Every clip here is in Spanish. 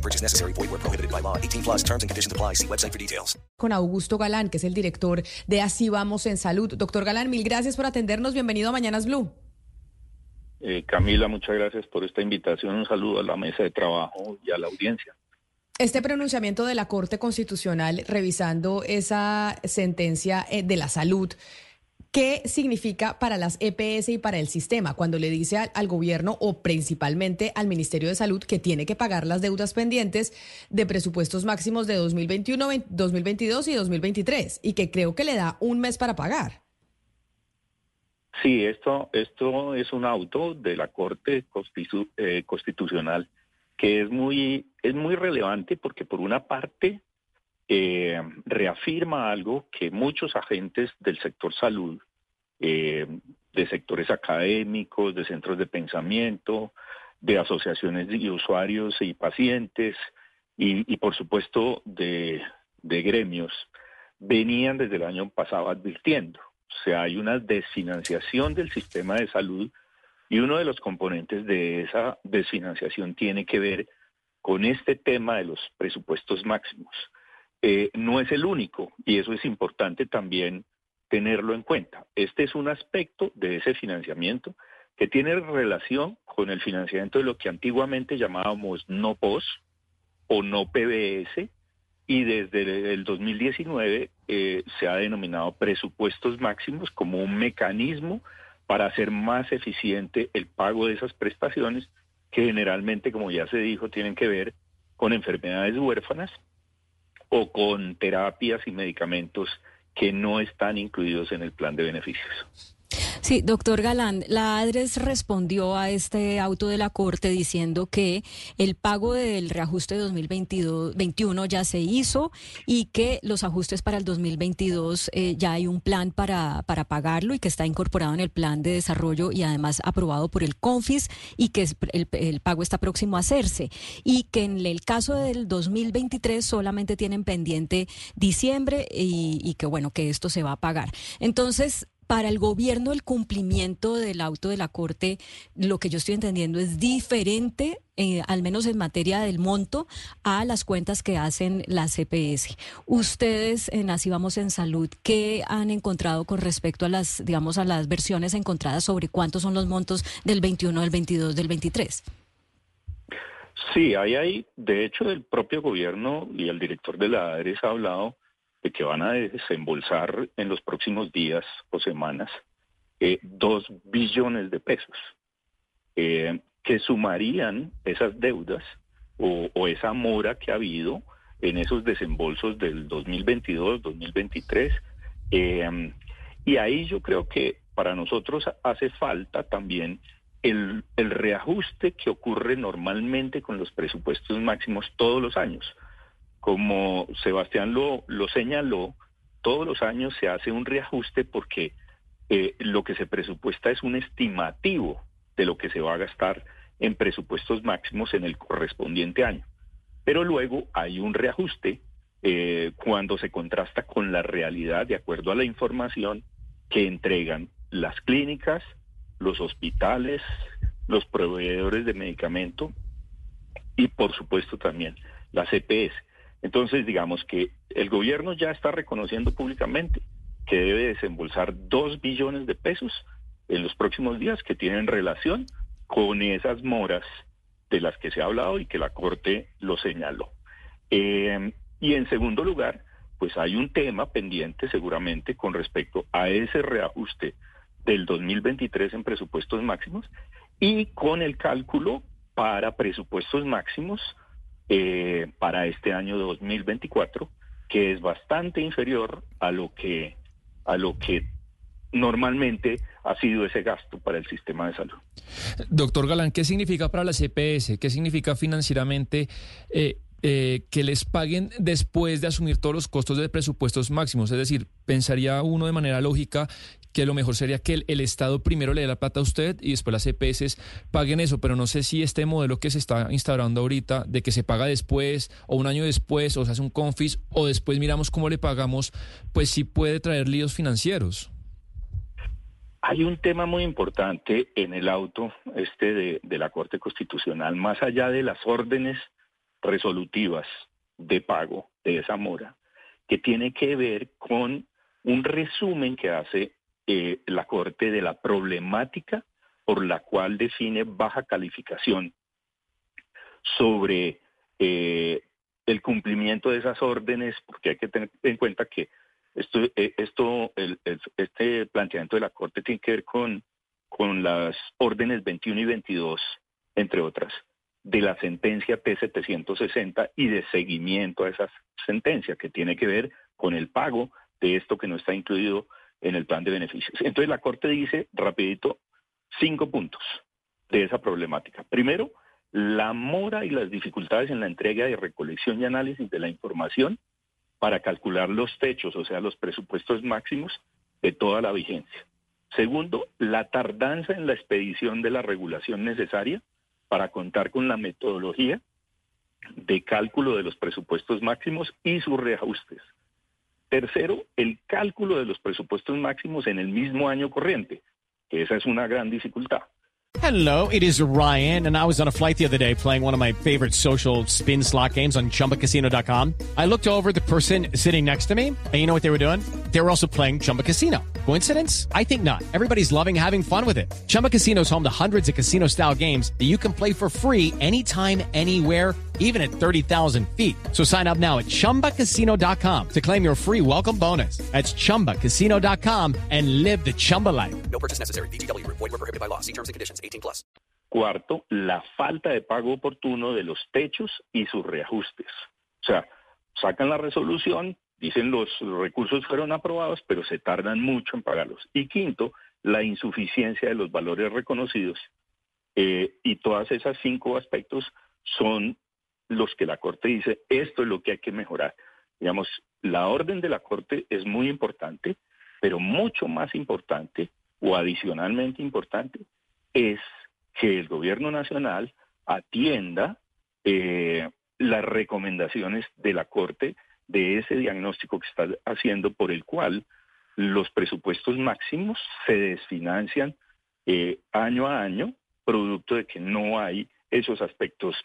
No purchase necessary. Void where prohibited by law. 18 plus terms and conditions apply. See website for details. Con Augusto Galán, que es el director de Así Vamos en Salud. Doctor Galán, mil gracias por atendernos. Bienvenido a Mañanas Blue. Eh, Camila, muchas gracias por esta invitación. Un saludo a la mesa de trabajo y a la audiencia. Este pronunciamiento de la Corte Constitucional revisando esa sentencia eh, de la salud, ¿qué significa para las EPS y para el sistema cuando le dice al, gobierno o principalmente al Ministerio de Salud que tiene que pagar las deudas pendientes de presupuestos máximos de 2021, 2022 y 2023 y que creo que le da un mes para pagar? Sí, esto, esto es un auto de la Corte eh, Constitucional que es muy, es muy relevante porque por una parte eh, reafirma algo que muchos agentes del sector salud, eh, de sectores académicos, de centros de pensamiento, de asociaciones de usuarios y pacientes y, por supuesto de, de gremios, venían desde el año pasado advirtiendo. O sea, hay una desfinanciación del sistema de salud y uno de los componentes de esa desfinanciación tiene que ver con este tema de los presupuestos máximos. Eh, no es el único y eso es importante también tenerlo en cuenta. Este es un aspecto de ese financiamiento que tiene relación con el financiamiento de lo que antiguamente llamábamos no POS o no PBS y desde el 2019 eh, se ha denominado presupuestos máximos como un mecanismo para hacer más eficiente el pago de esas prestaciones que generalmente, como ya se dijo, tienen que ver con enfermedades huérfanas o con terapias y medicamentos que no están incluidos en el plan de beneficios. Sí, doctor Galán, la ADRES respondió a este auto de la Corte diciendo que el pago del reajuste de 2021 ya se hizo y que los ajustes para el 2022 eh, ya hay un plan para, para pagarlo y que está incorporado en el plan de desarrollo y además aprobado por el CONFIS y que el, pago está próximo a hacerse y que en el caso del 2023 solamente tienen pendiente diciembre y, y que bueno, que esto se va a pagar. Entonces, para el gobierno el cumplimiento del auto de la Corte, lo que yo estoy entendiendo es diferente, eh, al menos en materia del monto, a las cuentas que hacen las CPS. Ustedes en Así Vamos en Salud, ¿qué han encontrado con respecto a las, digamos, a las versiones encontradas sobre cuántos son los montos del 21, del 22, del 23? Sí, ahí hay, de hecho, el propio gobierno y el director de la ADRES ha hablado de que van a desembolsar en los próximos días o semanas eh, dos billones de pesos, eh, que sumarían esas deudas o, esa mora que ha habido en esos desembolsos del 2022, 2023. Eh, y ahí yo creo que para nosotros hace falta también el reajuste que ocurre normalmente con los presupuestos máximos todos los años como Sebastián lo, lo señaló, todos los años se hace un reajuste porque eh, lo que se presupuesta es un estimativo de lo que se va a gastar en presupuestos máximos en el correspondiente año. Pero luego hay un reajuste eh, cuando se contrasta con la realidad de acuerdo a la información que entregan las clínicas, los hospitales, los proveedores de medicamento y por supuesto también las EPS. Entonces, digamos que el gobierno ya está reconociendo públicamente que debe desembolsar dos billones de pesos en los próximos días que tienen relación con esas moras de las que se ha hablado y que la Corte lo señaló. Eh, y en segundo lugar, pues hay un tema pendiente seguramente con respecto a ese reajuste del 2023 en presupuestos máximos y con el cálculo para presupuestos máximos eh, para este año 2024, que es bastante inferior a lo que a lo que normalmente ha sido ese gasto para el sistema de salud. Doctor Galán, ¿qué significa para la CPS? ¿Qué significa financieramente? Eh, eh, que les paguen después de asumir todos los costos de presupuestos máximos. Es decir, pensaría uno de manera lógica que lo mejor sería que el, Estado primero le dé la plata a usted y después las EPS paguen eso, pero no sé si este modelo que se está instaurando ahorita de que se paga después o un año después o se hace un confis o después miramos cómo le pagamos, pues sí puede traer líos financieros. Hay un tema muy importante en el auto este de, de la Corte Constitucional, más allá de las órdenes resolutivas de pago de esa mora, que tiene que ver con un resumen que hace eh, la Corte de la problemática por la cual define baja calificación sobre eh, el cumplimiento de esas órdenes, porque hay que tener en cuenta que esto, eh, esto este planteamiento de la Corte tiene que ver con, con las órdenes 21 y 22, entre otras, de la sentencia P760 y de seguimiento a esa sentencia, que tiene que ver con el pago de esto que no está incluido en el plan de beneficios. Entonces la Corte dice, rapidito, cinco puntos de esa problemática. Primero, la mora y las dificultades en la entrega de recolección y análisis de la información para calcular los techos, o sea, los presupuestos máximos de toda la vigencia. Segundo, la tardanza en la expedición de la regulación necesaria para contar con la metodología de cálculo de los presupuestos máximos y sus reajustes. Tercero, el cálculo de los presupuestos máximos en el mismo año corriente, esa es una gran dificultad. Hello, it is Ryan, and I was on a flight the other day playing one of my favorite social spin slot games on chumbacasino.com. I looked over the person sitting next to me, and you know what they were doing? They were also playing Chumba Casino. Coincidence? I think not. Everybody's loving having fun with it. Chumba Casino is home to hundreds of casino style games that you can play for free anytime, anywhere even at 30,000 feet. So sign up now at ChumbaCasino.com to claim your free welcome bonus. That's ChumbaCasino.com and live the Chumba life. No purchase necessary. BGW. Void were prohibited by law. See terms and conditions. 18 plus. Cuarto, la falta de pago oportuno de los techos y sus reajustes. O sea, sacan la resolución, dicen los recursos fueron aprobados, pero se tardan mucho en pagarlos. Y quinto, la insuficiencia de los valores reconocidos. Eh, y todas esas cinco aspectos son los que la Corte dice, esto es lo que hay que mejorar. Digamos, la orden de la Corte es muy importante, pero mucho más importante o adicionalmente importante es que el gobierno nacional atienda eh, las recomendaciones de la Corte de ese diagnóstico que está haciendo por el cual los presupuestos máximos se desfinancian eh, año a año, producto de que no hay esos aspectos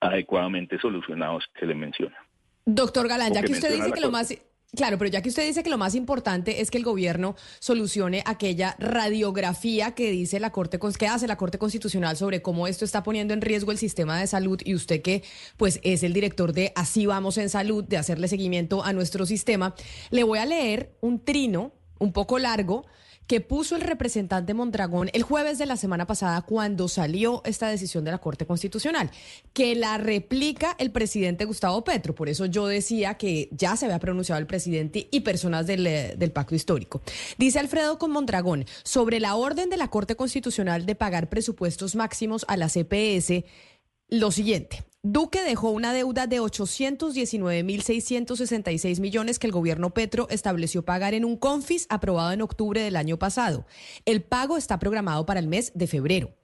adecuadamente solucionados que le menciona. Doctor Galán, ya que usted dice que lo más... Claro, pero ya que usted dice que lo más importante es que el gobierno solucione aquella radiografía que dice la Corte que hace la Corte Constitucional sobre cómo esto está poniendo en riesgo el sistema de salud y usted que pues es el director de Así vamos en salud, de hacerle seguimiento a nuestro sistema, le voy a leer un trino un poco largo que puso el representante Mondragón el jueves de la semana pasada cuando salió esta decisión de la Corte Constitucional, que la replica el presidente Gustavo Petro. Por eso yo decía que ya se había pronunciado el presidente y personas del, eh, del pacto histórico. Dice Alfredo con Mondragón sobre la orden de la Corte Constitucional de pagar presupuestos máximos a la CPS lo siguiente. Duque dejó una deuda de 819.666 millones que el gobierno Petro estableció pagar en un confis aprobado en octubre del año pasado. El pago está programado para el mes de febrero.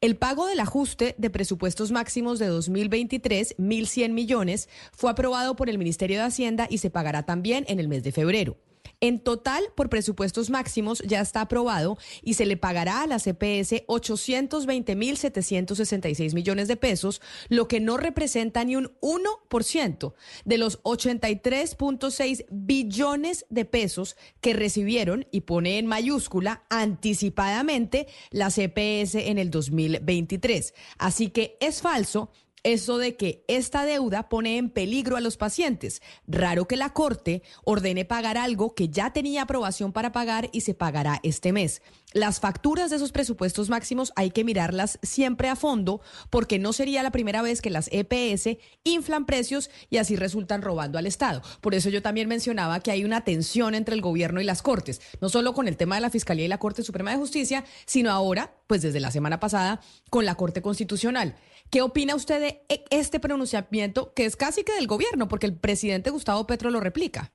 El pago del ajuste de presupuestos máximos de 2023, 1.100 millones, fue aprobado por el Ministerio de Hacienda y se pagará también en el mes de febrero. En total, por presupuestos máximos ya está aprobado y se le pagará a la CPS 820.766 millones de pesos, lo que no representa ni un 1% de los 83.6 billones de pesos que recibieron, y pone en mayúscula, anticipadamente la CPS en el 2023. Así que es falso eso de que esta deuda pone en peligro a los pacientes. Raro que la Corte ordene pagar algo que ya tenía aprobación para pagar y se pagará este mes. Las facturas de esos presupuestos máximos hay que mirarlas siempre a fondo porque no sería la primera vez que las EPS inflan precios y así resultan robando al Estado. Por eso yo también mencionaba que hay una tensión entre el gobierno y las Cortes, no solo con el tema de la Fiscalía y la Corte Suprema de Justicia, sino ahora pues desde la semana pasada, con la Corte Constitucional. ¿Qué opina usted de e, este pronunciamiento que es casi que del gobierno, porque el presidente Gustavo Petro lo replica?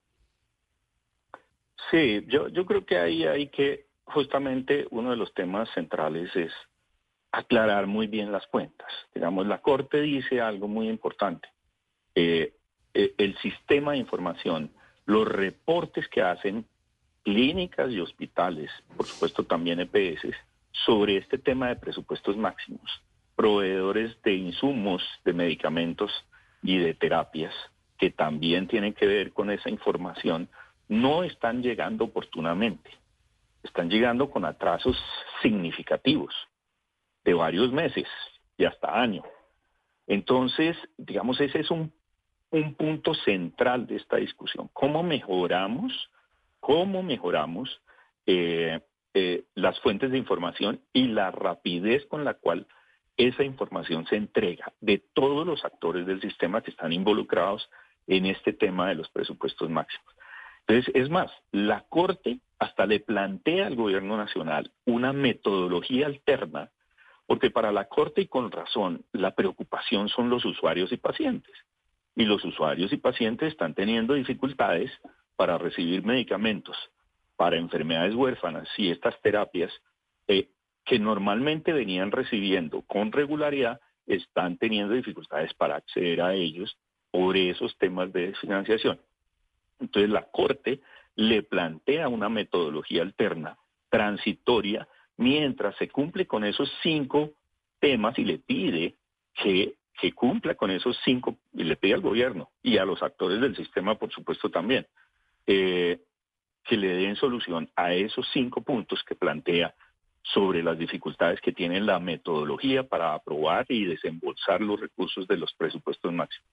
Sí, yo, yo creo que ahí hay que, justamente uno de los temas centrales es aclarar muy bien las cuentas. Digamos, la Corte dice algo muy importante. Eh, eh, el sistema de información, los reportes que hacen clínicas y hospitales, por supuesto también EPS, sobre este tema de presupuestos máximos, proveedores de insumos, de medicamentos y de terapias que también tienen que ver con esa información, no están llegando oportunamente. Están llegando con atrasos significativos de varios meses y hasta año. Entonces, digamos, ese es un, un punto central de esta discusión. ¿Cómo mejoramos, cómo mejoramos eh, eh, las fuentes de información y la rapidez con la cual esa información se entrega de todos los actores del sistema que están involucrados en este tema de los presupuestos máximos. Entonces, es más, la Corte hasta le plantea al gobierno nacional una metodología alterna, porque para la Corte y con razón, la preocupación son los usuarios y pacientes. Y los usuarios y pacientes están teniendo dificultades para recibir medicamentos para enfermedades huérfanas y estas terapias eh, que normalmente venían recibiendo con regularidad están teniendo dificultades para acceder a ellos por esos temas de financiación. Entonces la Corte le plantea una metodología alterna, transitoria, mientras se cumple con esos cinco temas y le pide que, cumpla con esos cinco, y le pide al gobierno y a los actores del sistema, por supuesto, también, eh, que le den solución a esos cinco puntos que plantea sobre las dificultades que tiene la metodología para aprobar y desembolsar los recursos de los presupuestos máximos.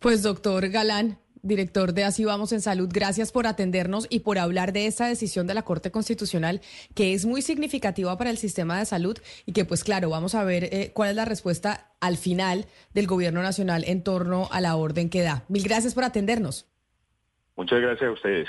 Pues doctor Galán, director de Así Vamos en Salud, gracias por atendernos y por hablar de esta decisión de la Corte Constitucional que es muy significativa para el sistema de salud y que pues claro, vamos a ver eh, cuál es la respuesta al final del gobierno nacional en torno a la orden que da. Mil gracias por atendernos. Muchas gracias a ustedes.